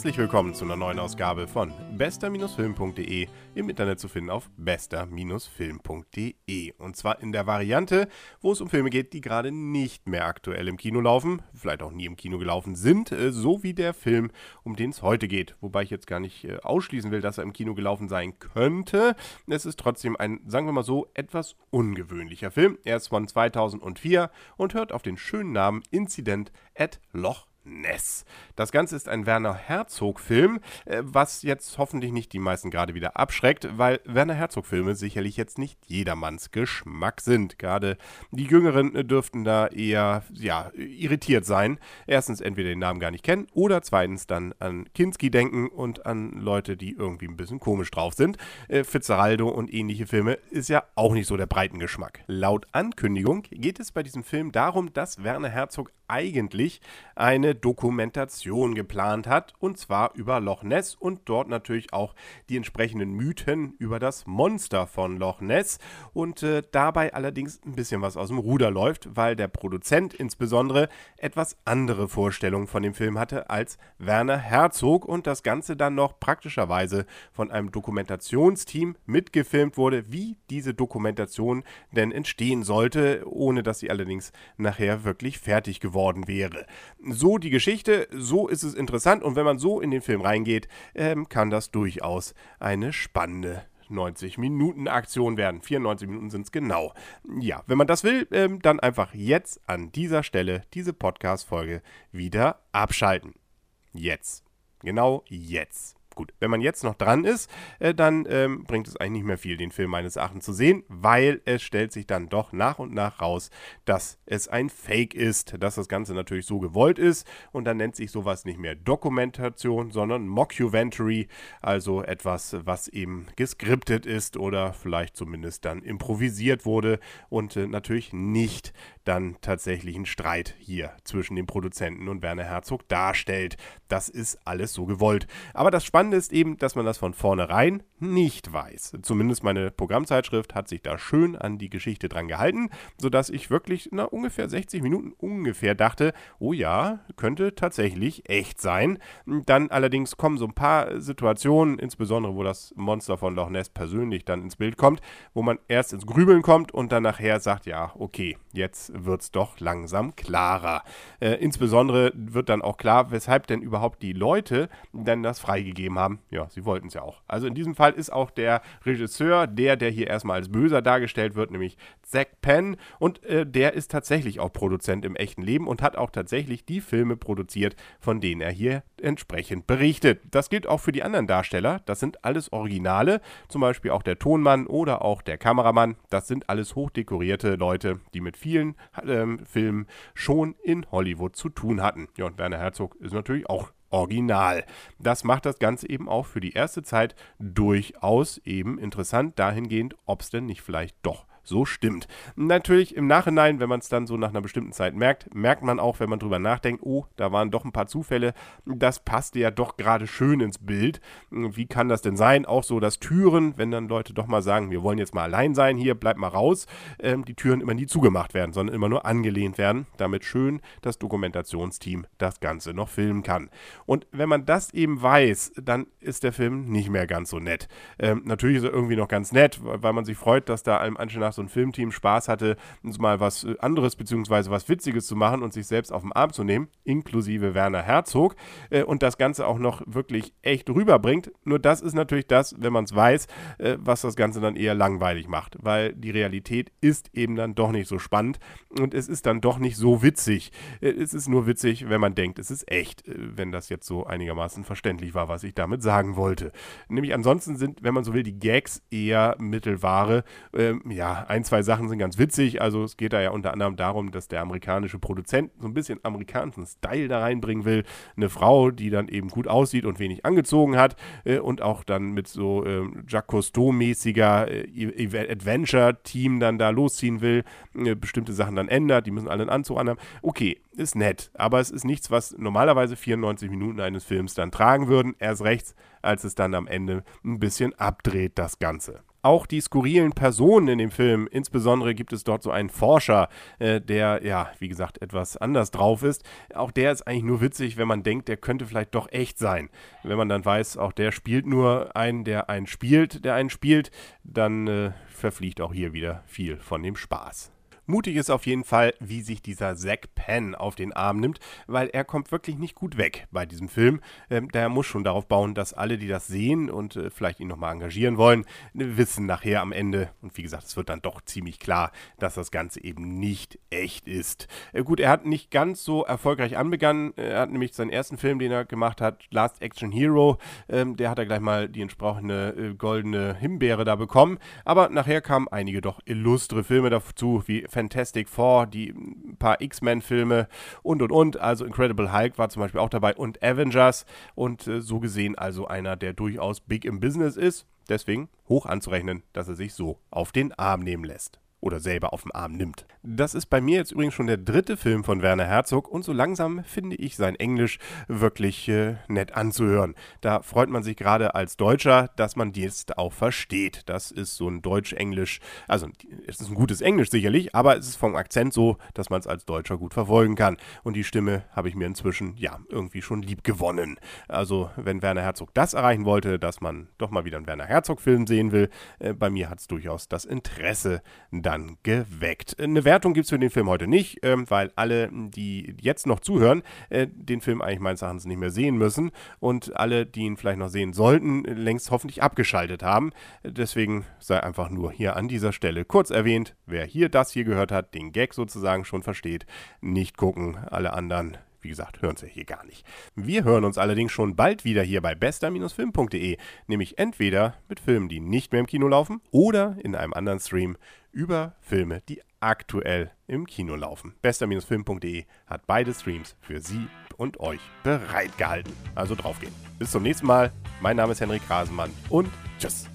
Herzlich willkommen zu einer neuen Ausgabe von bester-film.de im Internet zu finden auf bester-film.de und zwar in der Variante, wo es um Filme geht, die gerade nicht mehr aktuell im Kino laufen, vielleicht auch nie im Kino gelaufen sind, äh, so wie der Film, um den es heute geht, wobei ich jetzt gar nicht äh, ausschließen will, dass er im Kino gelaufen sein könnte. Es ist trotzdem ein, sagen wir mal so, etwas ungewöhnlicher Film. Er ist von 2004 und hört auf den schönen Namen Incident at Loch Ness. Das Ganze ist ein Werner Herzog-Film, äh, was jetzt hoffentlich nicht die meisten gerade wieder abschreckt, weil Werner Herzog-Filme sicherlich jetzt nicht jedermanns Geschmack sind. Gerade die Jüngeren dürften da eher ja, irritiert sein. Erstens entweder den Namen gar nicht kennen oder zweitens dann an Kinski denken und an Leute, die irgendwie ein bisschen komisch drauf sind. Äh, Fitzgeraldo und ähnliche Filme ist ja auch nicht so der breiten Geschmack. Laut Ankündigung geht es bei diesem Film darum, dass Werner Herzog eigentlich eine Dokumentation geplant hat, und zwar über Loch Ness und dort natürlich auch die entsprechenden Mythen über das Monster von Loch Ness. Und äh, dabei allerdings ein bisschen was aus dem Ruder läuft, weil der Produzent insbesondere etwas andere Vorstellungen von dem Film hatte als Werner Herzog und das Ganze dann noch praktischerweise von einem Dokumentationsteam mitgefilmt wurde, wie diese Dokumentation denn entstehen sollte, ohne dass sie allerdings nachher wirklich fertig geworden geworden wäre. So die Geschichte, so ist es interessant und wenn man so in den Film reingeht, ähm, kann das durchaus eine spannende 90 Minuten Aktion werden. 94 Minuten sind es genau. Ja, wenn man das will, ähm, dann einfach jetzt an dieser Stelle diese Podcast-Folge wieder abschalten. Jetzt. Genau jetzt. Gut, wenn man jetzt noch dran ist, äh, dann ähm, bringt es eigentlich nicht mehr viel, den Film meines Erachtens zu sehen, weil es stellt sich dann doch nach und nach raus, dass es ein Fake ist, dass das Ganze natürlich so gewollt ist und dann nennt sich sowas nicht mehr Dokumentation, sondern Mockumentary, also etwas, was eben geskriptet ist oder vielleicht zumindest dann improvisiert wurde und äh, natürlich nicht dann tatsächlich einen Streit hier zwischen dem Produzenten und Werner Herzog darstellt. Das ist alles so gewollt. Aber das Spannende ist eben, dass man das von vornherein nicht weiß. Zumindest meine Programmzeitschrift hat sich da schön an die Geschichte dran gehalten, sodass ich wirklich na ungefähr 60 Minuten ungefähr dachte, oh ja, könnte tatsächlich echt sein. Dann allerdings kommen so ein paar Situationen, insbesondere wo das Monster von Loch Ness persönlich dann ins Bild kommt, wo man erst ins Grübeln kommt und dann nachher sagt, ja, okay, jetzt wird es doch langsam klarer. Äh, insbesondere wird dann auch klar, weshalb denn überhaupt die Leute dann das freigegeben haben. Ja, sie wollten es ja auch. Also in diesem Fall ist auch der Regisseur der, der hier erstmal als Böser dargestellt wird, nämlich Zack Penn. Und äh, der ist tatsächlich auch Produzent im echten Leben und hat auch tatsächlich die Filme produziert, von denen er hier entsprechend berichtet. Das gilt auch für die anderen Darsteller. Das sind alles Originale, zum Beispiel auch der Tonmann oder auch der Kameramann. Das sind alles hochdekorierte Leute, die mit vielen ähm, Filmen schon in Hollywood zu tun hatten. Ja, und Werner Herzog ist natürlich auch original. Das macht das Ganze eben auch für die erste Zeit durchaus eben interessant, dahingehend, ob es denn nicht vielleicht doch so stimmt. Natürlich im Nachhinein, wenn man es dann so nach einer bestimmten Zeit merkt, merkt man auch, wenn man drüber nachdenkt, oh, da waren doch ein paar Zufälle, das passte ja doch gerade schön ins Bild. Wie kann das denn sein? Auch so, dass Türen, wenn dann Leute doch mal sagen, wir wollen jetzt mal allein sein, hier, bleib mal raus, ähm, die Türen immer nie zugemacht werden, sondern immer nur angelehnt werden, damit schön das Dokumentationsteam das Ganze noch filmen kann. Und wenn man das eben weiß, dann ist der Film nicht mehr ganz so nett. Ähm, natürlich ist er irgendwie noch ganz nett, weil man sich freut, dass da allem Anschein nach so ein Filmteam Spaß hatte, mal was äh, anderes bzw. was Witziges zu machen und sich selbst auf den Arm zu nehmen, inklusive Werner Herzog, äh, und das Ganze auch noch wirklich echt rüberbringt. Nur das ist natürlich das, wenn man es weiß, äh, was das Ganze dann eher langweilig macht, weil die Realität ist eben dann doch nicht so spannend und es ist dann doch nicht so witzig. Es ist nur witzig, wenn man denkt, es ist echt, wenn das jetzt so einigermaßen verständlich war, was ich damit sagen wollte. Nämlich ansonsten sind, wenn man so will, die Gags eher Mittelware. Ähm, ja, ein, zwei Sachen sind ganz witzig. Also es geht da ja unter anderem darum, dass der amerikanische Produzent so ein bisschen amerikanischen Style da reinbringen will. Eine Frau, die dann eben gut aussieht und wenig angezogen hat äh, und auch dann mit so äh, Jacques Cousteau-mäßiger äh, Adventure-Team dann da losziehen will, äh, bestimmte Sachen dann ändert, die müssen alle einen Anzug anhaben. Okay, ist nett, aber es ist nichts, was normalerweise 94 Minuten eines Films dann tragen würden. Erst rechts, als es dann am Ende ein bisschen abdreht, das Ganze. Auch die skurrilen Personen in dem Film. Insbesondere gibt es dort so einen Forscher, äh, der, ja, wie gesagt, etwas anders drauf ist. Auch der ist eigentlich nur witzig, wenn man denkt, der könnte vielleicht doch echt sein. Wenn man dann weiß, auch der spielt nur einen, der einen spielt, der einen spielt, dann äh, verfliegt auch hier wieder viel von dem Spaß. Mutig ist auf jeden Fall, wie sich dieser Zack Penn auf den Arm nimmt, weil er kommt wirklich nicht gut weg bei diesem Film. Ähm, der muss schon darauf bauen, dass alle, die das sehen und äh, vielleicht ihn nochmal engagieren wollen, wissen nachher am Ende, und wie gesagt, es wird dann doch ziemlich klar, dass das Ganze eben nicht echt ist. Äh, gut, er hat nicht ganz so erfolgreich anbegangen. Er hat nämlich seinen ersten Film, den er gemacht hat, Last Action Hero, ähm, der hat er gleich mal die entsprechende äh, goldene Himbeere da bekommen. Aber nachher kamen einige doch illustre Filme dazu, wie Fantastic Four, die ein paar X-Men-Filme und und und. Also Incredible Hulk war zum Beispiel auch dabei und Avengers. Und äh, so gesehen also einer, der durchaus big im Business ist. Deswegen hoch anzurechnen, dass er sich so auf den Arm nehmen lässt oder selber auf den Arm nimmt. Das ist bei mir jetzt übrigens schon der dritte Film von Werner Herzog und so langsam finde ich sein Englisch wirklich äh, nett anzuhören. Da freut man sich gerade als Deutscher, dass man dies auch versteht. Das ist so ein Deutsch-Englisch, also es ist ein gutes Englisch sicherlich, aber es ist vom Akzent so, dass man es als Deutscher gut verfolgen kann. Und die Stimme habe ich mir inzwischen ja irgendwie schon lieb gewonnen. Also wenn Werner Herzog das erreichen wollte, dass man doch mal wieder einen Werner Herzog-Film sehen will, äh, bei mir hat es durchaus das Interesse da dann geweckt. Eine Wertung gibt es für den Film heute nicht, ähm, weil alle, die jetzt noch zuhören, äh, den Film eigentlich meines Erachtens nicht mehr sehen müssen und alle, die ihn vielleicht noch sehen sollten, längst hoffentlich abgeschaltet haben. Deswegen sei einfach nur hier an dieser Stelle kurz erwähnt, wer hier das hier gehört hat, den Gag sozusagen schon versteht, nicht gucken, alle anderen wie gesagt, hören Sie hier gar nicht. Wir hören uns allerdings schon bald wieder hier bei bester-film.de, nämlich entweder mit Filmen, die nicht mehr im Kino laufen, oder in einem anderen Stream über Filme, die aktuell im Kino laufen. Bester-film.de hat beide Streams für Sie und euch bereitgehalten. Also draufgehen. Bis zum nächsten Mal. Mein Name ist Henrik Rasenmann und tschüss.